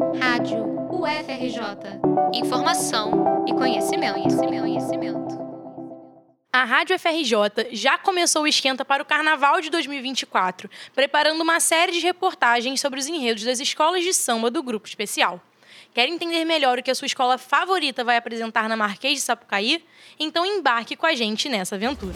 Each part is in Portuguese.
Rádio UFRJ. Informação e conhecimento, conhecimento, conhecimento. A Rádio FRJ já começou o esquenta para o Carnaval de 2024, preparando uma série de reportagens sobre os enredos das escolas de samba do Grupo Especial. Quer entender melhor o que a sua escola favorita vai apresentar na Marquês de Sapucaí? Então embarque com a gente nessa aventura.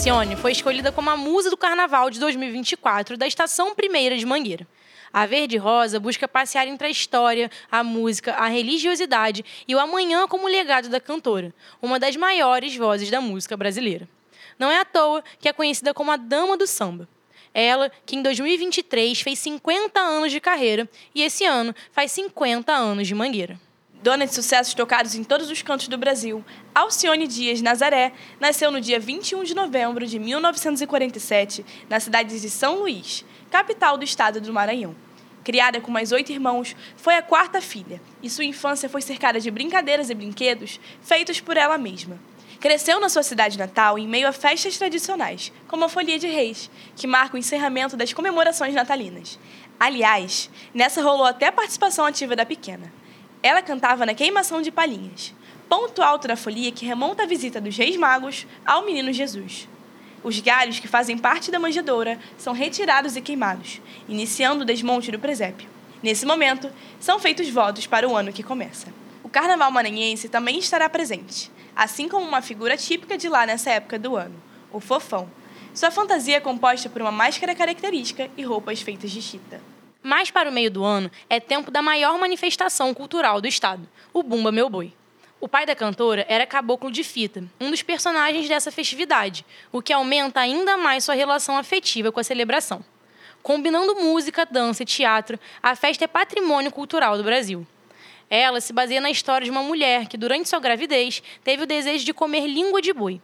Alcione foi escolhida como a musa do Carnaval de 2024 da Estação Primeira de Mangueira. A Verde Rosa busca passear entre a história, a música, a religiosidade e o amanhã como legado da cantora, uma das maiores vozes da música brasileira. Não é à toa que é conhecida como a Dama do Samba. Ela, que em 2023 fez 50 anos de carreira e esse ano faz 50 anos de Mangueira. Dona de sucessos tocados em todos os cantos do Brasil, Alcione Dias Nazaré nasceu no dia 21 de novembro de 1947, na cidade de São Luís, capital do estado do Maranhão. Criada com mais oito irmãos, foi a quarta filha, e sua infância foi cercada de brincadeiras e brinquedos feitos por ela mesma. Cresceu na sua cidade natal em meio a festas tradicionais, como a Folia de Reis, que marca o encerramento das comemorações natalinas. Aliás, nessa rolou até a participação ativa da pequena. Ela cantava na queimação de palhinhas, ponto alto da folia que remonta a visita dos Reis Magos ao Menino Jesus. Os galhos que fazem parte da manjedoura são retirados e queimados, iniciando o desmonte do presépio. Nesse momento, são feitos votos para o ano que começa. O carnaval maranhense também estará presente, assim como uma figura típica de lá nessa época do ano, o fofão. Sua fantasia é composta por uma máscara característica e roupas feitas de chita. Mais para o meio do ano é tempo da maior manifestação cultural do estado, o Bumba Meu Boi. O pai da cantora era Caboclo de Fita, um dos personagens dessa festividade, o que aumenta ainda mais sua relação afetiva com a celebração. Combinando música, dança e teatro, a festa é patrimônio cultural do Brasil. Ela se baseia na história de uma mulher que, durante sua gravidez, teve o desejo de comer língua de boi.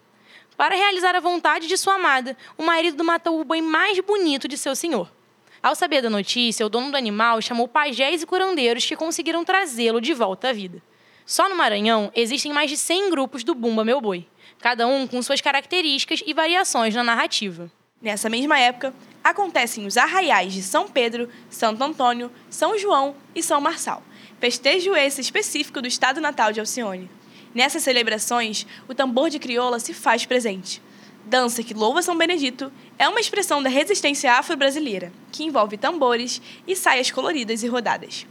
Para realizar a vontade de sua amada, o marido matou o boi mais bonito de seu senhor. Ao saber da notícia, o dono do animal chamou pajés e curandeiros que conseguiram trazê-lo de volta à vida. Só no Maranhão existem mais de 100 grupos do Bumba Meu Boi, cada um com suas características e variações na narrativa. Nessa mesma época, acontecem os arraiais de São Pedro, Santo Antônio, São João e São Marçal, festejo esse específico do estado natal de Alcione. Nessas celebrações, o tambor de crioula se faz presente, Dança que louva São Benedito é uma expressão da resistência afro-brasileira, que envolve tambores e saias coloridas e rodadas.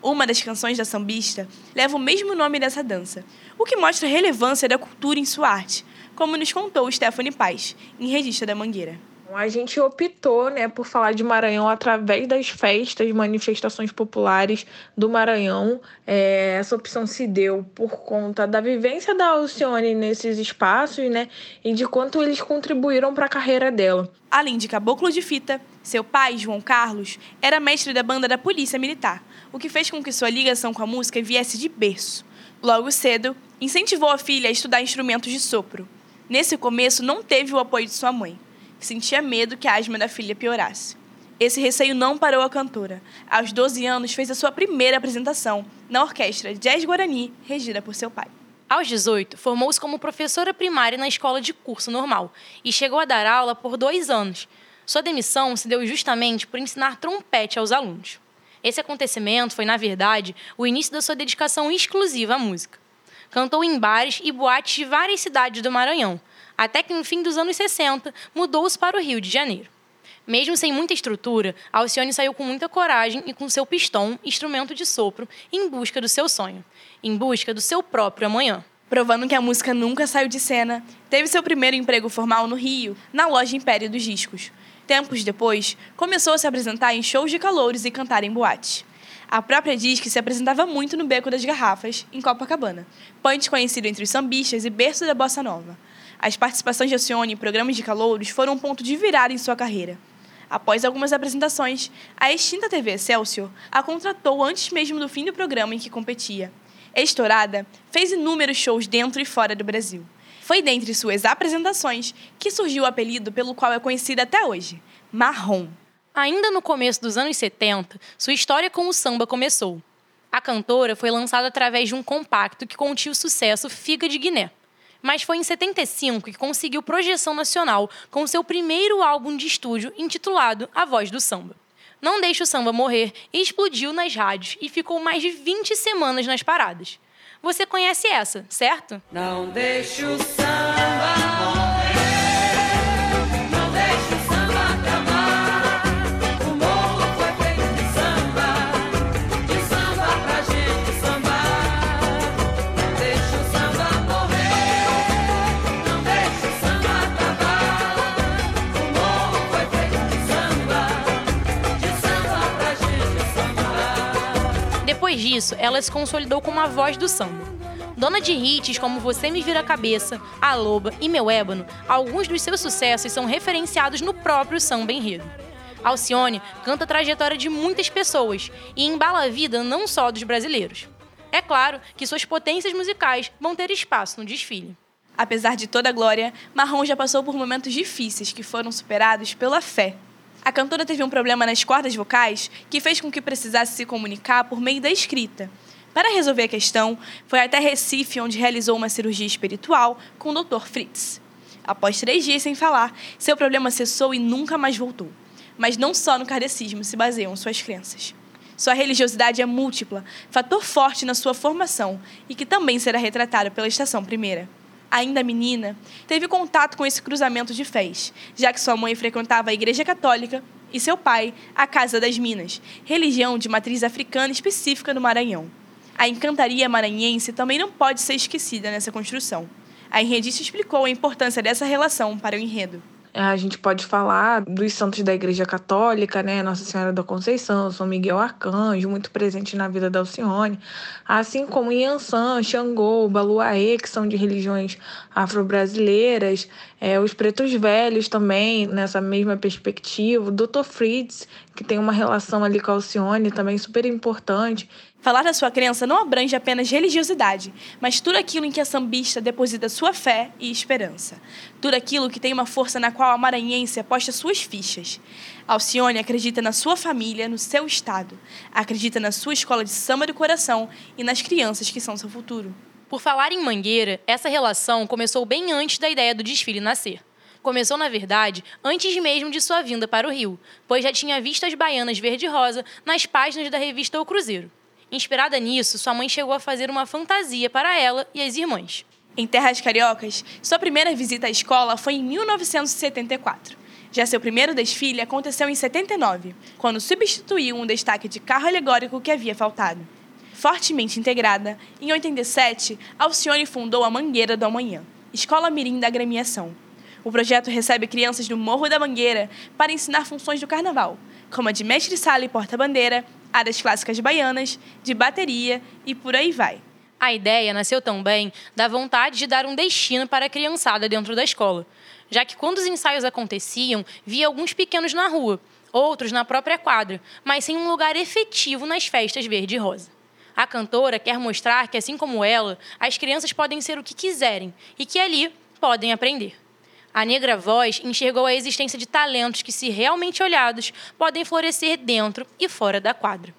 Uma das canções da sambista leva o mesmo nome dessa dança, o que mostra a relevância da cultura em sua arte, como nos contou Stephanie Paz, em Regista da Mangueira. A gente optou né, por falar de Maranhão através das festas, manifestações populares do Maranhão. É, essa opção se deu por conta da vivência da Alcione nesses espaços né, e de quanto eles contribuíram para a carreira dela. Além de caboclo de fita, seu pai, João Carlos, era mestre da banda da Polícia Militar, o que fez com que sua ligação com a música viesse de berço. Logo cedo, incentivou a filha a estudar instrumentos de sopro. Nesse começo, não teve o apoio de sua mãe sentia medo que a asma da filha piorasse. Esse receio não parou a cantora. Aos 12 anos, fez a sua primeira apresentação na orquestra Jazz Guarani, regida por seu pai. Aos 18, formou-se como professora primária na escola de curso normal e chegou a dar aula por dois anos. Sua demissão se deu justamente por ensinar trompete aos alunos. Esse acontecimento foi, na verdade, o início da sua dedicação exclusiva à música. Cantou em bares e boates de várias cidades do Maranhão, até que no fim dos anos 60 mudou-se para o Rio de Janeiro. Mesmo sem muita estrutura, Alcione saiu com muita coragem e com seu pistão, instrumento de sopro, em busca do seu sonho, em busca do seu próprio amanhã. Provando que a música nunca saiu de cena, teve seu primeiro emprego formal no Rio, na loja Império dos Discos. Tempos depois, começou a se apresentar em shows de calouros e cantar em boates. A própria Disque se apresentava muito no Beco das Garrafas, em Copacabana, point conhecido entre os sambistas e berço da bossa nova. As participações de Alcione em programas de calouros foram um ponto de virada em sua carreira. Após algumas apresentações, a extinta TV Excelsior a contratou antes mesmo do fim do programa em que competia. Estourada, fez inúmeros shows dentro e fora do Brasil. Foi dentre suas apresentações que surgiu o apelido pelo qual é conhecida até hoje, Marrom. Ainda no começo dos anos 70, sua história com o samba começou. A cantora foi lançada através de um compacto que continha o sucesso Figa de Guiné. Mas foi em 75 que conseguiu projeção nacional com seu primeiro álbum de estúdio intitulado A Voz do Samba. Não Deixa o Samba Morrer explodiu nas rádios e ficou mais de 20 semanas nas paradas. Você conhece essa, certo? Não deixe o samba Depois disso, ela se consolidou como a voz do samba. Dona de hits como Você Me Vira a Cabeça, A Loba e Meu Ébano, alguns dos seus sucessos são referenciados no próprio samba enredo. Alcione canta a trajetória de muitas pessoas e embala a vida não só dos brasileiros. É claro que suas potências musicais vão ter espaço no desfile. Apesar de toda a glória, Marrom já passou por momentos difíceis que foram superados pela fé a cantora teve um problema nas cordas vocais que fez com que precisasse se comunicar por meio da escrita. Para resolver a questão, foi até Recife, onde realizou uma cirurgia espiritual com o Dr. Fritz. Após três dias sem falar, seu problema cessou e nunca mais voltou. Mas não só no kardecismo se baseiam suas crenças. Sua religiosidade é múltipla, fator forte na sua formação e que também será retratado pela Estação Primeira ainda menina, teve contato com esse cruzamento de fés, já que sua mãe frequentava a Igreja Católica e seu pai a Casa das Minas, religião de matriz africana específica no Maranhão. A encantaria maranhense também não pode ser esquecida nessa construção. A enredista explicou a importância dessa relação para o enredo. A gente pode falar dos santos da Igreja Católica, né? Nossa Senhora da Conceição, São Miguel Arcanjo, muito presente na vida da Alcione, assim como Yansan, Xangô, Baluaê, que são de religiões afro-brasileiras, é, os pretos velhos também, nessa mesma perspectiva, o Dr. Fritz, que tem uma relação ali com a Alcione também super importante. Falar da sua crença não abrange apenas religiosidade, mas tudo aquilo em que a sambista deposita sua fé e esperança. Tudo aquilo que tem uma força na qual a maranhense aposta suas fichas. Alcione acredita na sua família, no seu estado. Acredita na sua escola de samba do coração e nas crianças que são seu futuro. Por falar em Mangueira, essa relação começou bem antes da ideia do desfile nascer. Começou, na verdade, antes mesmo de sua vinda para o Rio, pois já tinha visto as baianas verde-rosa nas páginas da revista O Cruzeiro. Inspirada nisso, sua mãe chegou a fazer uma fantasia para ela e as irmãs. Em Terras Cariocas, sua primeira visita à escola foi em 1974. Já seu primeiro desfile aconteceu em 79, quando substituiu um destaque de carro alegórico que havia faltado. Fortemente integrada, em 87, Alcione fundou a Mangueira do Amanhã, escola mirim da agremiação. O projeto recebe crianças do Morro da Mangueira para ensinar funções do carnaval, como a de mestre-sala e porta-bandeira, áreas clássicas baianas, de bateria e por aí vai. A ideia nasceu também da vontade de dar um destino para a criançada dentro da escola, já que quando os ensaios aconteciam, via alguns pequenos na rua, outros na própria quadra, mas sem um lugar efetivo nas festas verde e rosa. A cantora quer mostrar que, assim como ela, as crianças podem ser o que quiserem e que ali podem aprender. A Negra Voz enxergou a existência de talentos que, se realmente olhados, podem florescer dentro e fora da quadra.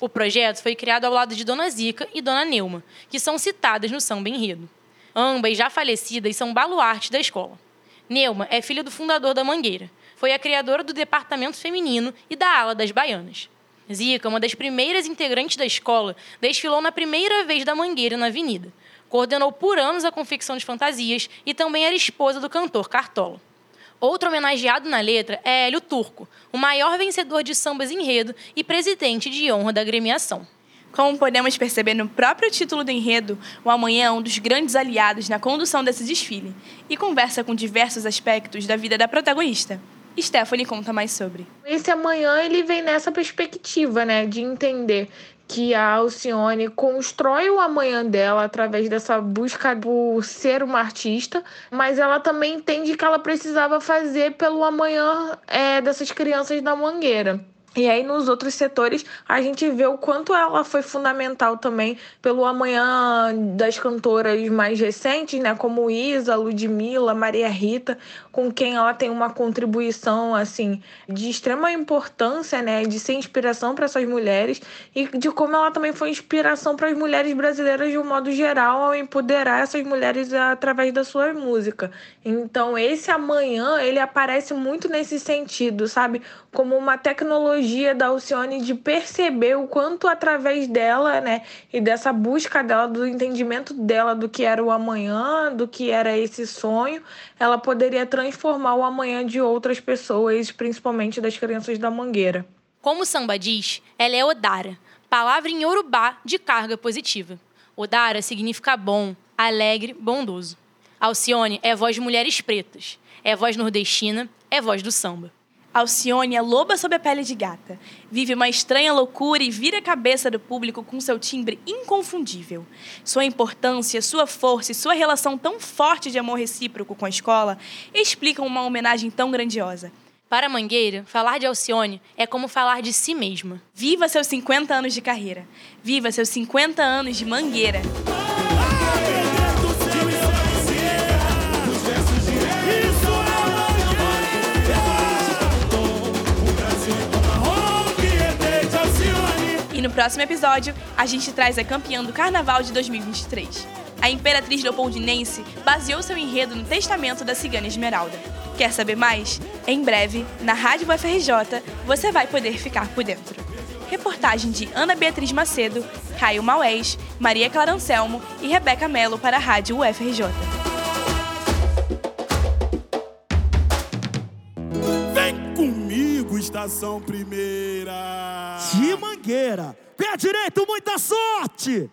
O projeto foi criado ao lado de Dona Zica e Dona Neuma, que são citadas no samba enredo. Ambas, já falecidas, são baluartes da escola. Neuma é filha do fundador da Mangueira. Foi a criadora do departamento feminino e da ala das baianas. Zica, uma das primeiras integrantes da escola, desfilou na primeira vez da Mangueira na Avenida, coordenou por anos a confecção de fantasias e também era esposa do cantor Cartola. Outro homenageado na letra é Hélio Turco, o maior vencedor de sambas enredo e presidente de honra da agremiação. Como podemos perceber no próprio título do enredo, o Amanhã é um dos grandes aliados na condução desse desfile e conversa com diversos aspectos da vida da protagonista. Stephanie conta mais sobre. Esse amanhã ele vem nessa perspectiva, né, de entender que a Alcione constrói o amanhã dela através dessa busca por ser uma artista, mas ela também entende que ela precisava fazer pelo amanhã é, dessas crianças da Mangueira. E aí, nos outros setores, a gente vê o quanto ela foi fundamental também pelo amanhã das cantoras mais recentes, né? Como Isa, Ludmilla, Maria Rita, com quem ela tem uma contribuição, assim, de extrema importância, né? De ser inspiração para essas mulheres e de como ela também foi inspiração para as mulheres brasileiras de um modo geral ao empoderar essas mulheres através da sua música. Então, esse amanhã, ele aparece muito nesse sentido, sabe? Como uma tecnologia tecnologia da Alcione de perceber o quanto através dela, né, e dessa busca dela, do entendimento dela do que era o amanhã, do que era esse sonho, ela poderia transformar o amanhã de outras pessoas, principalmente das crianças da Mangueira. Como o samba diz, ela é Odara, palavra em Yorubá de carga positiva. Odara significa bom, alegre, bondoso. Alcione é voz de mulheres pretas, é voz nordestina, é voz do samba. Alcione é loba sob a pele de gata. Vive uma estranha loucura e vira a cabeça do público com seu timbre inconfundível. Sua importância, sua força e sua relação tão forte de amor recíproco com a escola explicam uma homenagem tão grandiosa. Para Mangueira, falar de Alcione é como falar de si mesma. Viva seus 50 anos de carreira. Viva seus 50 anos de Mangueira. Próximo episódio, a gente traz a campeã do Carnaval de 2023. A Imperatriz Leopoldinense baseou seu enredo no testamento da cigana Esmeralda. Quer saber mais? Em breve, na Rádio UFRJ, você vai poder ficar por dentro. Reportagem de Ana Beatriz Macedo, Caio Maués, Maria Clara Anselmo e Rebeca Melo para a Rádio UFRJ. Vem comigo, Estação Primeira! De Mangueira, pé direito, muita sorte!